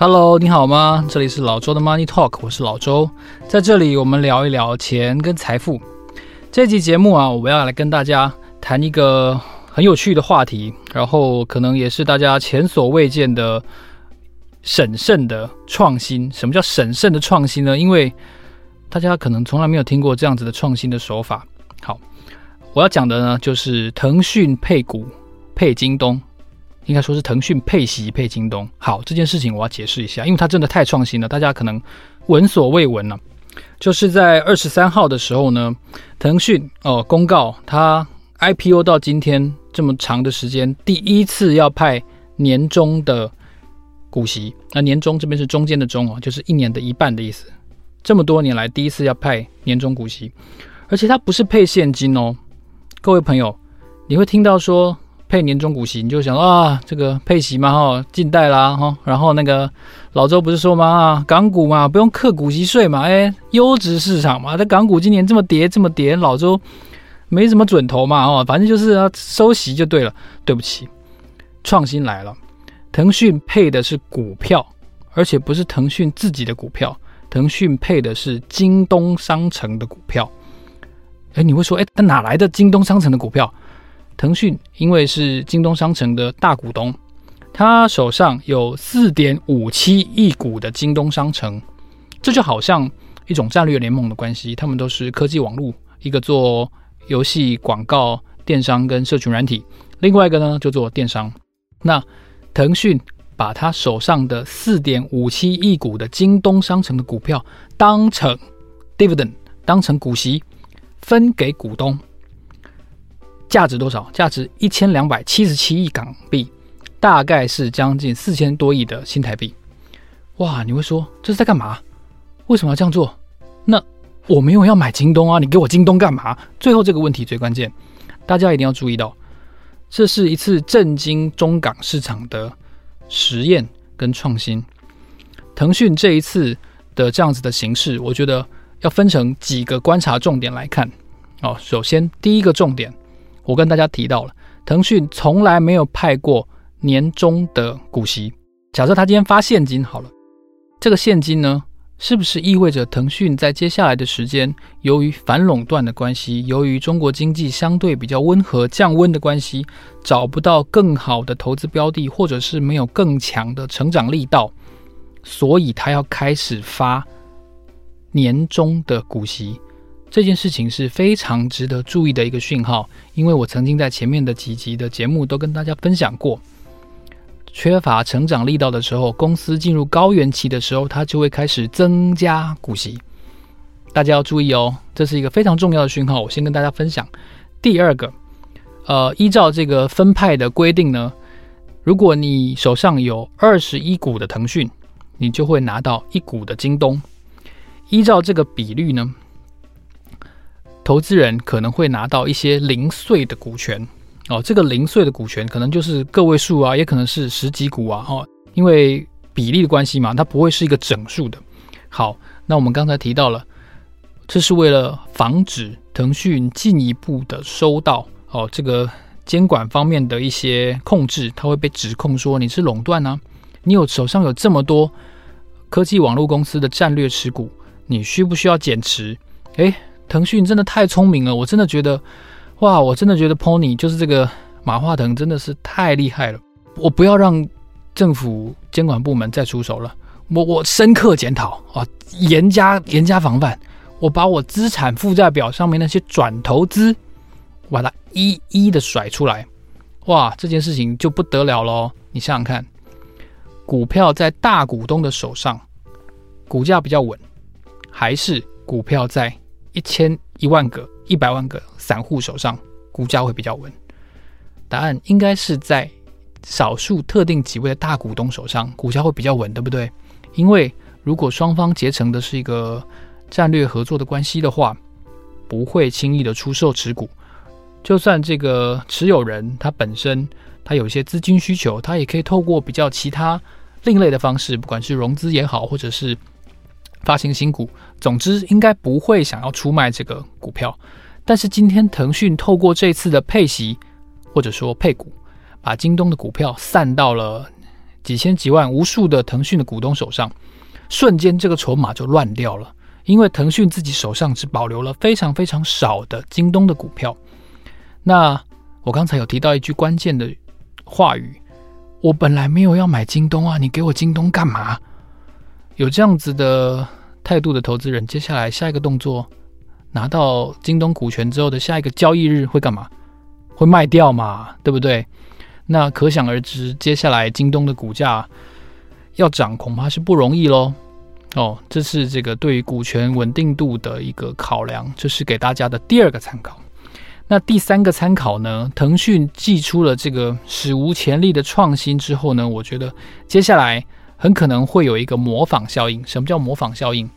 Hello，你好吗？这里是老周的 Money Talk，我是老周，在这里我们聊一聊钱跟财富。这期节目啊，我们要来跟大家谈一个很有趣的话题，然后可能也是大家前所未见的审慎的创新。什么叫审慎的创新呢？因为大家可能从来没有听过这样子的创新的手法。好，我要讲的呢，就是腾讯配股配京东。应该说是腾讯配息配京东。好，这件事情我要解释一下，因为它真的太创新了，大家可能闻所未闻了。就是在二十三号的时候呢，腾讯哦公告它 IPO 到今天这么长的时间，第一次要派年终的股息。那年终这边是中间的中哦，就是一年的一半的意思。这么多年来第一次要派年终股息，而且它不是配现金哦。各位朋友，你会听到说。配年终股息，你就想啊，这个配息嘛，哈，静待啦，哈，然后那个老周不是说嘛，啊，港股嘛，不用课股息税嘛，哎，优质市场嘛，这港股今年这么跌这么跌，老周没什么准头嘛，哦，反正就是要收息就对了。对不起，创新来了，腾讯配的是股票，而且不是腾讯自己的股票，腾讯配的是京东商城的股票。哎，你会说，哎，他哪来的京东商城的股票？腾讯因为是京东商城的大股东，他手上有四点五七亿股的京东商城，这就好像一种战略联盟的关系。他们都是科技网络，一个做游戏广告电商跟社群软体，另外一个呢就做电商。那腾讯把他手上的四点五七亿股的京东商城的股票当成 dividend，当成股息分给股东。价值多少？价值一千两百七十七亿港币，大概是将近四千多亿的新台币。哇！你会说这是在干嘛？为什么要这样做？那我没有要买京东啊，你给我京东干嘛？最后这个问题最关键，大家一定要注意到，这是一次震惊中港市场的实验跟创新。腾讯这一次的这样子的形式，我觉得要分成几个观察重点来看。哦，首先第一个重点。我跟大家提到了，腾讯从来没有派过年终的股息。假设他今天发现金好了，这个现金呢，是不是意味着腾讯在接下来的时间，由于反垄断的关系，由于中国经济相对比较温和降温的关系，找不到更好的投资标的，或者是没有更强的成长力道，所以他要开始发年终的股息？这件事情是非常值得注意的一个讯号，因为我曾经在前面的几集的节目都跟大家分享过，缺乏成长力道的时候，公司进入高原期的时候，它就会开始增加股息。大家要注意哦，这是一个非常重要的讯号。我先跟大家分享。第二个，呃，依照这个分派的规定呢，如果你手上有二十一股的腾讯，你就会拿到一股的京东。依照这个比率呢，投资人可能会拿到一些零碎的股权哦，这个零碎的股权可能就是个位数啊，也可能是十几股啊，哦，因为比例的关系嘛，它不会是一个整数的。好，那我们刚才提到了，这是为了防止腾讯进一步的收到哦这个监管方面的一些控制，它会被指控说你是垄断呢，你有手上有这么多科技网络公司的战略持股，你需不需要减持？诶。腾讯真的太聪明了，我真的觉得，哇，我真的觉得 Pony 就是这个马化腾真的是太厉害了。我不要让政府监管部门再出手了，我我深刻检讨啊，严加严加防范。我把我资产负债表上面那些转投资，我把它一一的甩出来，哇，这件事情就不得了喽。你想想看，股票在大股东的手上，股价比较稳，还是股票在？一千一万个、一百万个散户手上，股价会比较稳。答案应该是在少数特定几位的大股东手上，股价会比较稳，对不对？因为如果双方结成的是一个战略合作的关系的话，不会轻易的出售持股。就算这个持有人他本身他有一些资金需求，他也可以透过比较其他另类的方式，不管是融资也好，或者是。发行新股，总之应该不会想要出卖这个股票。但是今天腾讯透过这次的配息或者说配股，把京东的股票散到了几千几万无数的腾讯的股东手上，瞬间这个筹码就乱掉了。因为腾讯自己手上只保留了非常非常少的京东的股票。那我刚才有提到一句关键的话语，我本来没有要买京东啊，你给我京东干嘛？有这样子的态度的投资人，接下来下一个动作，拿到京东股权之后的下一个交易日会干嘛？会卖掉嘛？对不对？那可想而知，接下来京东的股价要涨，恐怕是不容易喽。哦，这是这个对于股权稳定度的一个考量，这是给大家的第二个参考。那第三个参考呢？腾讯寄出了这个史无前例的创新之后呢，我觉得接下来很可能会有一个模仿效应。什么叫模仿效应？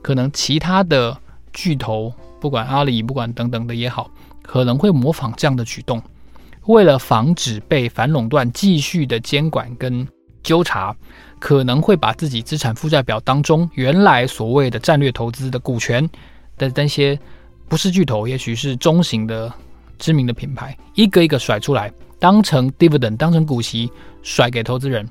可能其他的巨头，不管阿里，不管等等的也好，可能会模仿这样的举动。为了防止被反垄断继续的监管跟纠察，可能会把自己资产负债表当中原来所谓的战略投资的股权的那些不是巨头，也许是中型的知名的品牌，一个一个甩出来，当成 dividend，当成股息甩给投资人。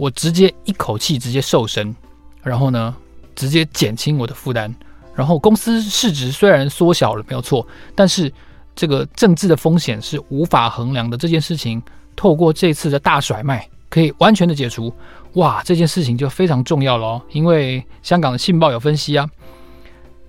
我直接一口气直接瘦身，然后呢，直接减轻我的负担。然后公司市值虽然缩小了，没有错，但是这个政治的风险是无法衡量的。这件事情透过这次的大甩卖，可以完全的解除。哇，这件事情就非常重要了哦，因为香港的信报有分析啊，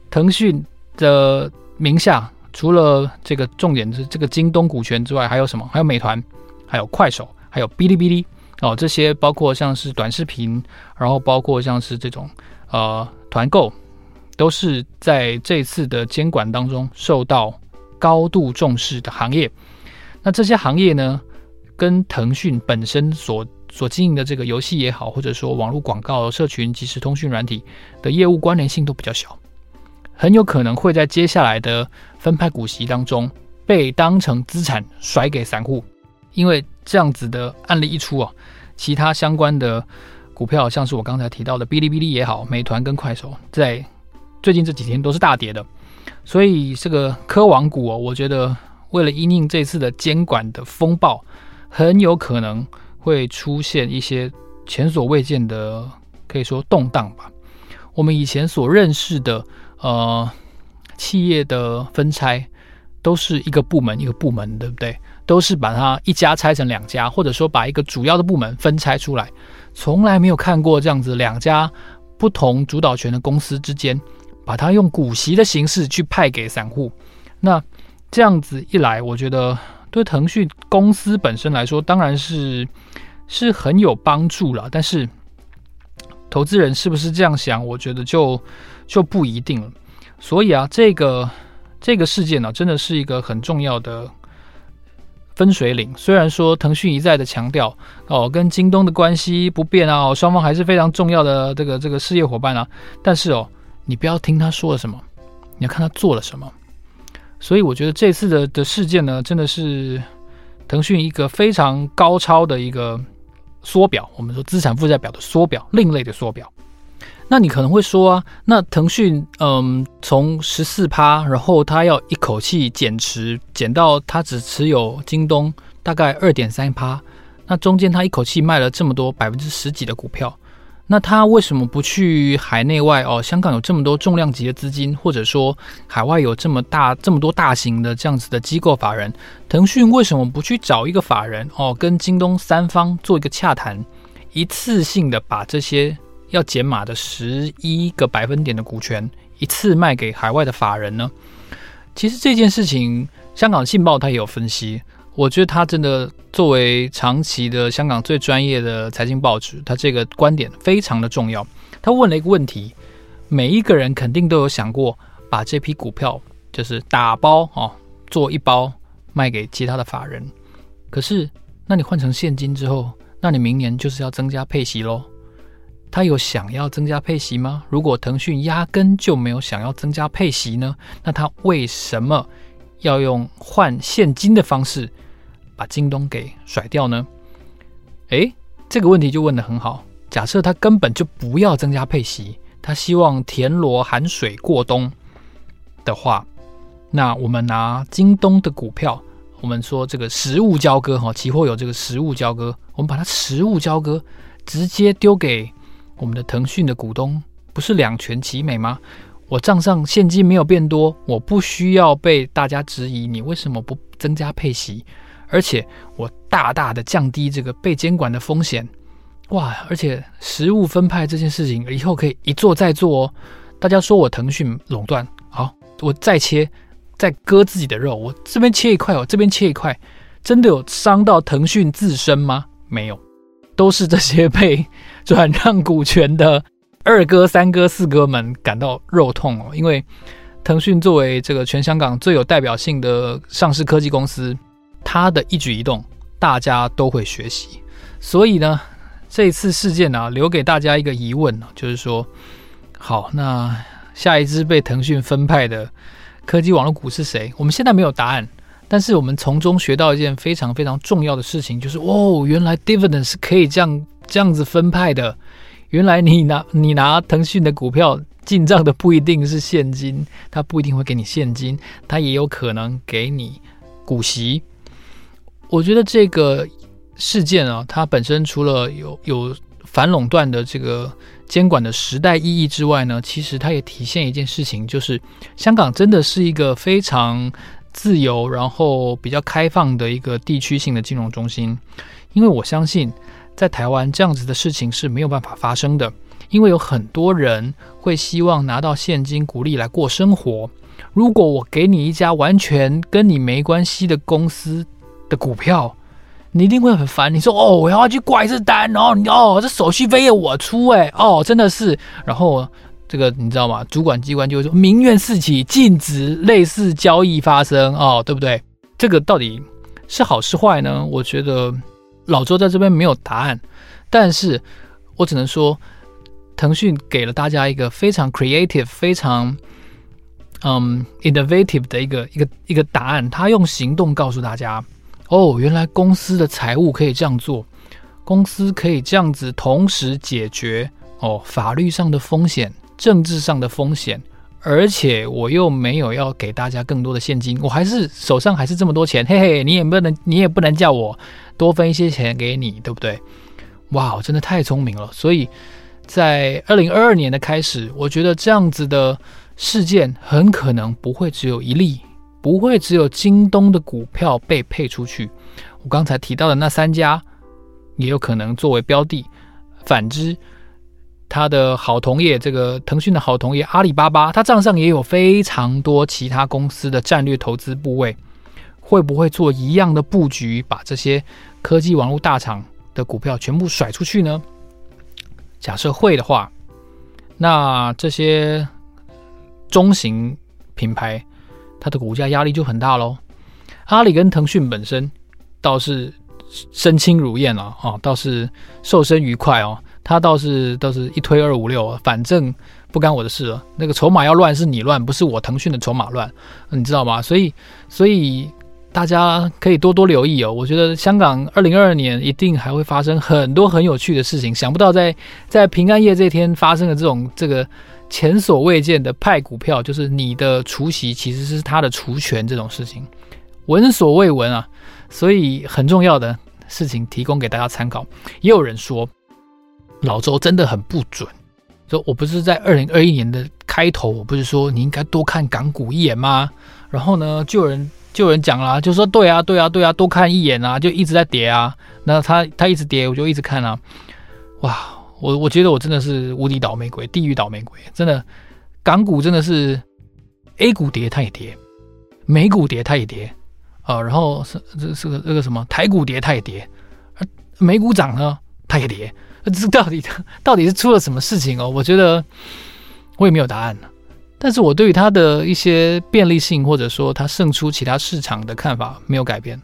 腾讯的名下除了这个重点是这个京东股权之外，还有什么？还有美团，还有快手，还有哔哩哔哩哦，这些包括像是短视频，然后包括像是这种呃团购，都是在这次的监管当中受到高度重视的行业。那这些行业呢，跟腾讯本身所所经营的这个游戏也好，或者说网络广告、社群、即时通讯软体的业务关联性都比较小，很有可能会在接下来的分派股息当中被当成资产甩给散户。因为这样子的案例一出啊，其他相关的股票，像是我刚才提到的哔哩哔哩也好，美团跟快手，在最近这几天都是大跌的。所以这个科网股哦，我觉得为了因应这次的监管的风暴，很有可能。会出现一些前所未见的，可以说动荡吧。我们以前所认识的，呃，企业的分拆，都是一个部门一个部门，对不对？都是把它一家拆成两家，或者说把一个主要的部门分拆出来，从来没有看过这样子两家不同主导权的公司之间，把它用股息的形式去派给散户。那这样子一来，我觉得。对腾讯公司本身来说，当然是是很有帮助了。但是，投资人是不是这样想？我觉得就就不一定了。所以啊，这个这个事件呢、真的是一个很重要的分水岭。虽然说腾讯一再的强调哦，跟京东的关系不变啊，双方还是非常重要的这个这个事业伙伴啊。但是哦，你不要听他说了什么，你要看他做了什么。所以我觉得这次的的事件呢，真的是腾讯一个非常高超的一个缩表。我们说资产负债表的缩表，另类的缩表。那你可能会说啊，那腾讯嗯，从十四趴，然后他要一口气减持，减到他只持有京东大概二点三趴，那中间他一口气卖了这么多百分之十几的股票。那他为什么不去海内外哦？香港有这么多重量级的资金，或者说海外有这么大这么多大型的这样子的机构法人，腾讯为什么不去找一个法人哦，跟京东三方做一个洽谈，一次性的把这些要减码的十一个百分点的股权一次卖给海外的法人呢？其实这件事情，香港信报他也有分析。我觉得他真的作为长期的香港最专业的财经报纸，他这个观点非常的重要。他问了一个问题：每一个人肯定都有想过把这批股票就是打包哦，做一包卖给其他的法人。可是，那你换成现金之后，那你明年就是要增加配息喽？他有想要增加配息吗？如果腾讯压根就没有想要增加配息呢？那他为什么要用换现金的方式？把京东给甩掉呢？诶，这个问题就问得很好。假设他根本就不要增加配息，他希望田螺含水过冬的话，那我们拿京东的股票我们说这个实物交割哈，期货有这个实物交割，我们把它实物交割直接丢给我们的腾讯的股东，不是两全其美吗？我账上现金没有变多，我不需要被大家质疑你为什么不增加配息，而且我大大的降低这个被监管的风险，哇！而且实物分派这件事情以后可以一做再做哦。大家说我腾讯垄断，好，我再切。再割自己的肉，我这边切一块，我这边切一块，真的有伤到腾讯自身吗？没有，都是这些被转让股权的二哥、三哥、四哥们感到肉痛哦。因为腾讯作为这个全香港最有代表性的上市科技公司，它的一举一动大家都会学习。所以呢，这一次事件呢、留给大家一个疑问，就是说，好，那下一支被腾讯分派的。科技网络股是谁？我们现在没有答案，但是我们从中学到一件非常非常重要的事情，就是哦，原来 dividend 是可以这样这样子分派的。原来你拿你拿腾讯的股票进账的不一定是现金，它不一定会给你现金，它也有可能给你股息。我觉得这个事件啊，它本身除了有有反垄断的这个。监管的时代意义之外呢，其实它也体现一件事情，就是香港真的是一个非常自由，然后比较开放的一个地区性的金融中心。因为我相信，在台湾这样子的事情是没有办法发生的，因为有很多人会希望拿到现金鼓励来过生活。如果我给你一家完全跟你没关系的公司的股票，你一定会很烦，你说哦，我要去挂一次单，然后你哦，这手续费也我出哎，哦，真的是，然后这个你知道吗？主管机关就会说民怨四起，禁止类似交易发生哦，对不对？这个到底是好是坏呢？我觉得老周在这边没有答案，但是我只能说，腾讯给了大家一个非常 creative、非常嗯 innovative 的一个一个一个答案，他用行动告诉大家。哦，原来公司的财务可以这样做，公司可以这样子同时解决哦法律上的风险、政治上的风险，而且我又没有要给大家更多的现金，我还是手上还是这么多钱，嘿嘿，你也不能你也不能叫我多分一些钱给你，对不对？哇，真的太聪明了！所以在二零二二年的开始，我觉得这样子的事件很可能不会只有一例。不会只有京东的股票被配出去，我刚才提到的那三家也有可能作为标的。反之，他的好同业，这个腾讯的好同业阿里巴巴，他账上也有非常多其他公司的战略投资部位，会不会做一样的布局，把这些科技网络大厂的股票全部甩出去呢？假设会的话，那这些中型品牌。它的股价压力就很大喽。阿里跟腾讯本身倒是身轻如燕了啊，倒是瘦身愉快哦。他倒是倒是一推二五六，反正不干我的事了。那个筹码要乱是你乱，不是我腾讯的筹码乱，你知道吗？所以所以大家可以多多留意哦。我觉得香港二零二二年一定还会发生很多很有趣的事情。想不到在在平安夜这天发生的这种这个。前所未见的派股票，就是你的除息其实是他的除权这种事情，闻所未闻啊！所以很重要的事情提供给大家参考。也有人说老周真的很不准，说我不是在二零二一年的开头，我不是说你应该多看港股一眼吗？然后呢，就有人就有人讲了，就说对啊对啊对啊，多看一眼啊，就一直在跌啊。那他他一直跌，我就一直看啊，哇！我我觉得我真的是无敌倒霉鬼，地狱倒霉鬼，真的，港股真的是 A 股跌它也跌，美股跌它也跌，啊，然后是这是个那个什么台股跌它也跌，而美股涨呢它也跌，这到底 到底是出了什么事情哦？我觉得我也没有答案，但是我对于它的一些便利性或者说它胜出其他市场的看法没有改变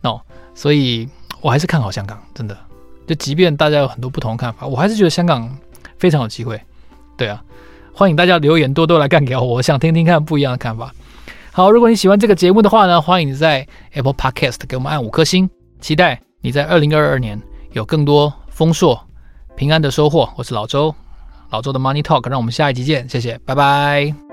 ，no，所以我还是看好香港，真的。就即便大家有很多不同的看法，我还是觉得香港非常有机会。对啊，欢迎大家留言多多来干给我，我想听听看不一样的看法。好，如果你喜欢这个节目的话呢，欢迎你在 Apple Podcast 给我们按五颗星。期待你在二零二二年有更多丰硕、平安的收获。我是老周，老周的 Money Talk，让我们下一集见，谢谢，拜拜。